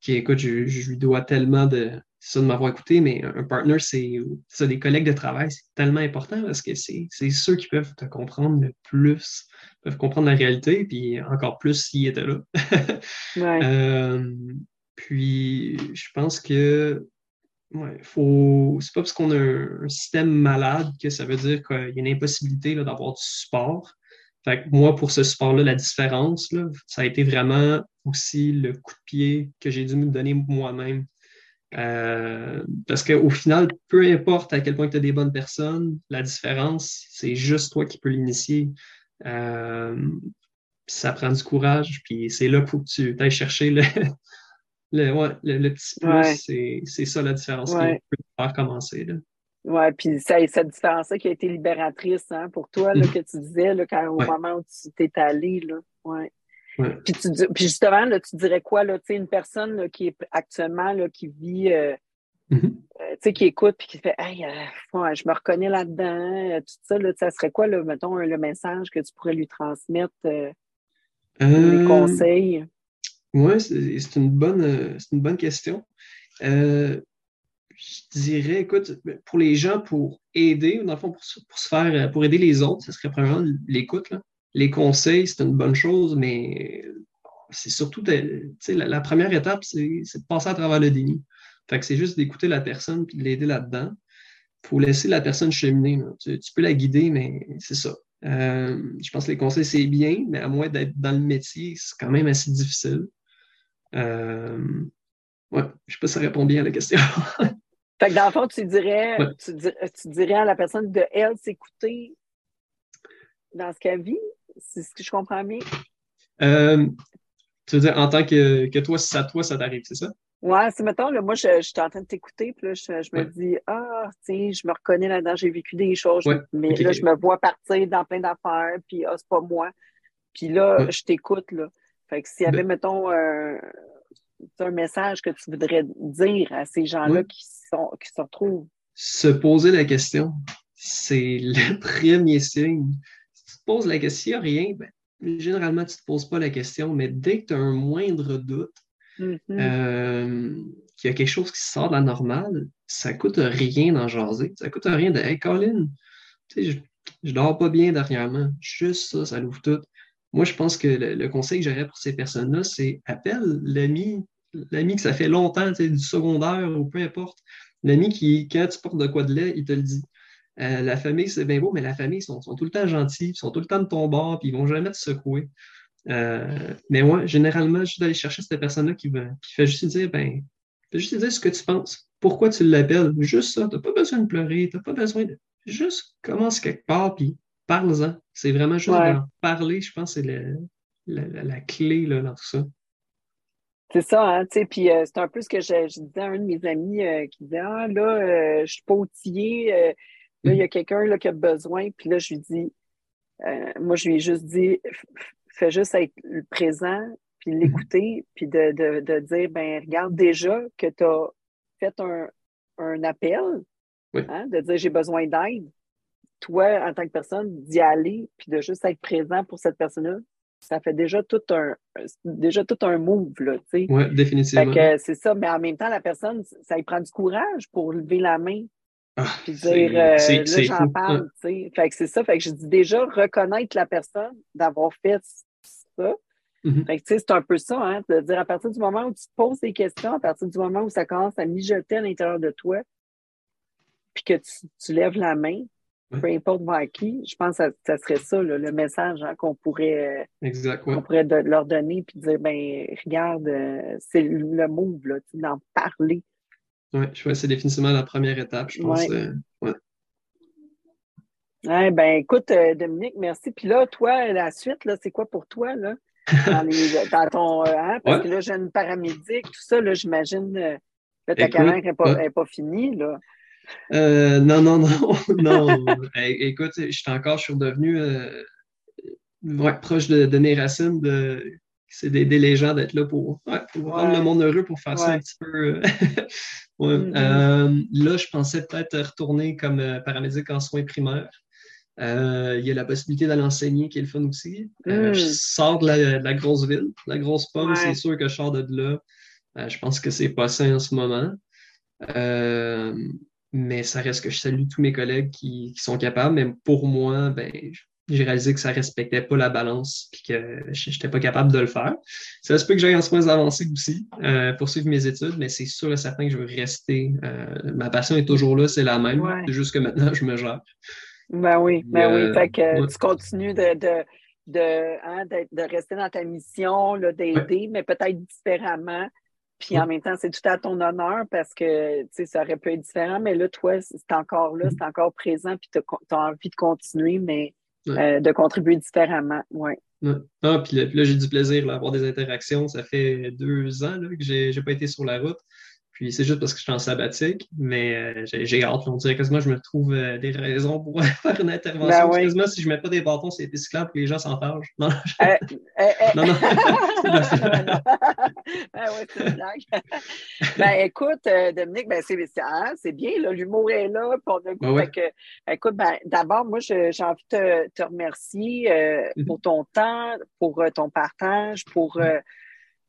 qui, écoute, je, je, lui dois tellement de, ça de m'avoir écouté, mais un partner, c'est ça, des collègues de travail, c'est tellement important parce que c'est ceux qui peuvent te comprendre le plus, peuvent comprendre la réalité, puis encore plus s'ils étaient là. Euh, puis je pense que ouais, faut. C'est pas parce qu'on a un, système malade que ça veut dire qu'il y a une impossibilité d'avoir du support. Fait que moi, pour ce support-là, la différence, là, ça a été vraiment aussi le coup de pied que j'ai dû me donner moi-même euh, parce qu'au final, peu importe à quel point tu as des bonnes personnes, la différence, c'est juste toi qui peux l'initier. Euh, ça prend du courage, puis c'est là qu'il faut que tu ailles chercher le, le, petit plus. C'est ça la différence qui peut faire commencer. Oui, puis cette différence-là qui a été libératrice hein, pour toi, là, mm. que tu disais là, quand, au moment où tu t'es allé. Là. Ouais. Puis, justement, là, tu dirais quoi, là, une personne qui est actuellement là, qui vit, euh, mm-hmm. euh, qui écoute puis qui fait Hey, euh, je me reconnais là-dedans, tout ça, là, ça serait quoi, là, mettons, le message que tu pourrais lui transmettre, les conseils? Oui, c'est une bonne, une bonne question. Je dirais, écoute, pour les gens, pour aider, dans le fond, pour, se faire, pour aider les autres, ce serait probablement l'écoute. Les conseils, c'est une bonne chose, mais c'est surtout, la, la, première étape, c'est de passer à travers le déni. Fait que c'est juste d'écouter la personne et de l'aider là-dedans. Il faut laisser la personne cheminer. Tu, peux la guider, mais c'est ça. Euh, je pense que les conseils, c'est bien, mais à moins d'être dans le métier, c'est quand même assez difficile. Euh, ouais, je sais pas si ça répond bien à la question. fait que dans le fond, tu dirais, tu, dirais à la personne de elle s'écouter dans ce qu'elle vit, c'est ce que je comprends bien? Euh, tu veux dire en tant que, que toi, ça toi, ça t'arrive, c'est ça? Ouais, c'est mettons, là, moi, je, suis en train de t'écouter, puis là, je, me dis, ah, tiens, je me reconnais là-dedans, j'ai vécu des choses, mais là, je me vois partir dans plein d'affaires, puis ah, c'est pas moi. Puis là, je t'écoute, là. Fait que s'il y avait, ben mettons, un message que tu voudrais dire à ces gens-là qui, sont, qui se retrouvent. Se poser la question, c'est le premier signe poses la question, rien, ben, généralement, tu ne te poses pas la question, mais dès que tu as un moindre doute, mm-hmm. euh, qu'il y a quelque chose qui sort de la normale, ça ne coûte rien d'en jaser. Ça ne coûte rien de Hey Colin, je, ne dors pas bien dernièrement. Juste ça, ça l'ouvre tout. Moi, je pense que le, conseil que j'aurais pour ces personnes-là, c'est appelle l'ami, l'ami que ça fait longtemps, du secondaire ou peu importe. L'ami qui, quand tu portes de quoi de lait, il te le dit. Euh, la famille, c'est bien beau, mais la famille, ils sont, tout le temps gentils, ils sont tout le temps de ton bord, puis ils vont jamais te secouer. Euh, mais moi, généralement, je suis d'aller chercher cette personne-là qui, qui fait juste dire, ben, juste dire ce que tu penses. Pourquoi tu l'appelles? Juste ça. Tu n'as pas besoin de pleurer, tu n'as pas besoin de. Juste commence quelque part, puis parle-en. C'est vraiment juste d'en parler, je pense, c'est la, clé là, dans tout ça. C'est ça, hein, tu sais, puis euh, c'est un peu ce que je, disais à un de mes amis qui disait Ah, là, je suis pas outillé, Là, il y a quelqu'un qui a besoin, puis là, je lui dis, euh, moi, je lui ai juste dit, fais juste être présent, puis l'écouter, puis de, dire, ben regarde déjà que tu as fait un, appel, hein, de dire j'ai besoin d'aide. Toi, en tant que personne, d'y aller, puis de juste être présent pour cette personne-là, ça fait déjà tout un déjà tout un move, là, tu sais. Oui, définitivement. c'est ça, mais en même temps, la personne, ça lui prend du courage pour lever la main Ah, puis dire, euh, là, j'en parle, tu sais. Fait que c'est ça. Fait que je dis déjà reconnaître la personne, d'avoir fait ça. Mm-hmm. Fait que, tu sais, c'est un peu ça, hein, de dire à partir du moment où tu te poses des questions, à partir du moment où ça commence à mijoter à l'intérieur de toi, puis que tu, lèves la main, peu importe vers qui, je pense que ça, serait ça, le message hein, qu'on pourrait, pourrait leur donner, puis dire, ben regarde, euh, c'est le move, là, d'en parler. Oui, je vois, c'est définitivement la première étape, je pense. Euh, ouais. ben écoute, euh, Dominique, merci. Puis là, toi, la suite, là, c'est quoi pour toi, là? Dans, ton. Hein, parce que là, jeune paramédic, tout ça, là, j'imagine, que ta carrière n'est pas, pas, finie, là. Euh, non, non, non, non. écoute, je suis encore, je suis redevenu euh, proche de, mes racines. De, c'est d'aider les gens, d'être là pour, rendre le monde heureux, pour faire ça un petit peu. Euh, mm-hmm. là, je pensais peut-être retourner comme paramédic en soins primaires. il y a la possibilité d'aller enseigner qui est le fun aussi. je mm. sors de la, grosse ville. La grosse pomme, c'est sûr que je sors de là. je pense que c'est passé en ce moment. Mais ça reste que je salue tous mes collègues qui, sont capables. Mais pour moi, ben, j'ai réalisé que ça ne respectait pas la balance et que je n'étais pas capable de le faire. Ça se peut que j'aille en soins avancés aussi euh, pour suivre mes études, mais c'est sûr et certain que je veux rester. Euh, ma passion est toujours là, c'est la même. C'est juste que maintenant, je me gère. Ben oui, ben oui. Euh, fait que tu continues de, de, de, hein, de, rester dans ta mission, d'aider, mais peut-être différemment puis en même temps, c'est tout à ton honneur parce que ça aurait pu être différent, mais là, toi, c'est encore là, c'est encore présent, puis tu as, envie de continuer, mais euh, de contribuer différemment. Ouais. Ah, puis là, j'ai du plaisir d'avoir des interactions. Ça fait deux ans là, que je n'ai pas été sur la route. Puis c'est juste parce que je suis en sabbatique, mais euh, j'ai hâte. On dirait quasiment que je me trouve euh, des raisons pour faire une intervention. Ben quasiment si je ne mets pas des bâtons c'est les que les gens s'entendent. Non, euh, non, non. ben oui, c'est une blague. ben écoute, Dominique, ben, hein, c'est bien, l'humour est là. Pour le coup, écoute, ben, d'abord, moi, j'ai envie de te, remercier mm-hmm. pour ton temps, pour ton partage, pour mm-hmm.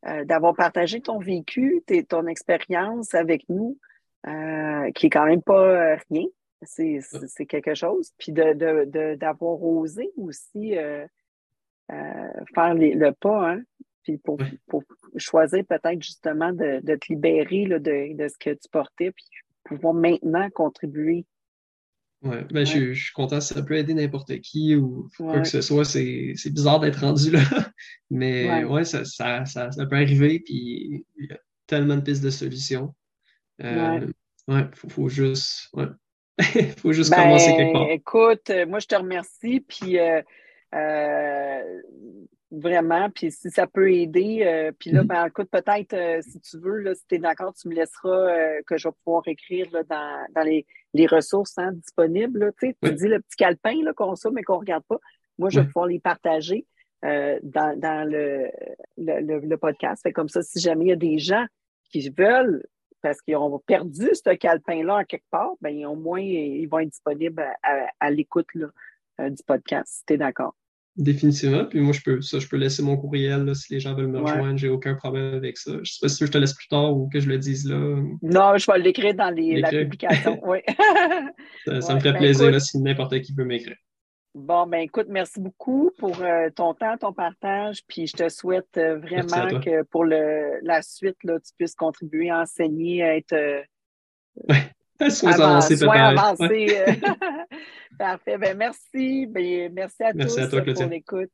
Euh, d'avoir partagé ton vécu, ton expérience avec nous, euh, qui est quand même pas euh, rien. C'est quelque chose. Puis d'avoir de, de, osé aussi faire le pas, hein? Puis pour, pour choisir peut-être justement de, de, te libérer là, de, de, ce que tu portais, puis pouvoir maintenant contribuer Ouais, ben, Je, je, suis content, ça peut aider n'importe qui ou quoi que ce soit. C'est bizarre d'être rendu là. Mais ouais, ça, ça, ça, peut arriver, puis il y a tellement de pistes de solutions. Euh, ouais, faut, faut juste. Ouais. faut juste ben, commencer quelque part. Écoute, moi je te remercie, puis euh, euh Vraiment, puis si ça peut aider, euh, puis là, mm-hmm. ben, écoute, peut-être, euh, si tu veux, là, si tu es d'accord, tu me laisseras euh, que je vais pouvoir écrire là, dans, dans les, les, ressources hein, disponibles. tu dis le petit calepin qu'on ça, mais qu'on ne regarde pas. Moi, je vais pouvoir les partager dans, dans le, le, le, podcast. Fait comme ça, si jamais il y a des gens qui veulent, parce qu'ils ont perdu ce calepin-là en quelque part, ben, au moins, ils vont être disponibles à, à, l'écoute du podcast, si tu es d'accord. Définitivement. Puis moi, je peux, ça, je peux laisser mon courriel là, si les gens veulent me rejoindre. J'ai aucun problème avec ça. Je sais pas si je te laisse plus tard ou que je le dise là. Non, je vais l'écrire dans les, la publication. oui. ça, me ferait ben, plaisir si n'importe qui peut m'écrire. Bon, ben écoute, merci beaucoup pour euh, ton temps, ton partage. Puis je te souhaite euh, vraiment que pour le, la suite, là, tu puisses contribuer à enseigner, à être. Euh, Sois avancé, avancé. Parfait. Ben, merci. Ben, merci à tous pour l'écoute.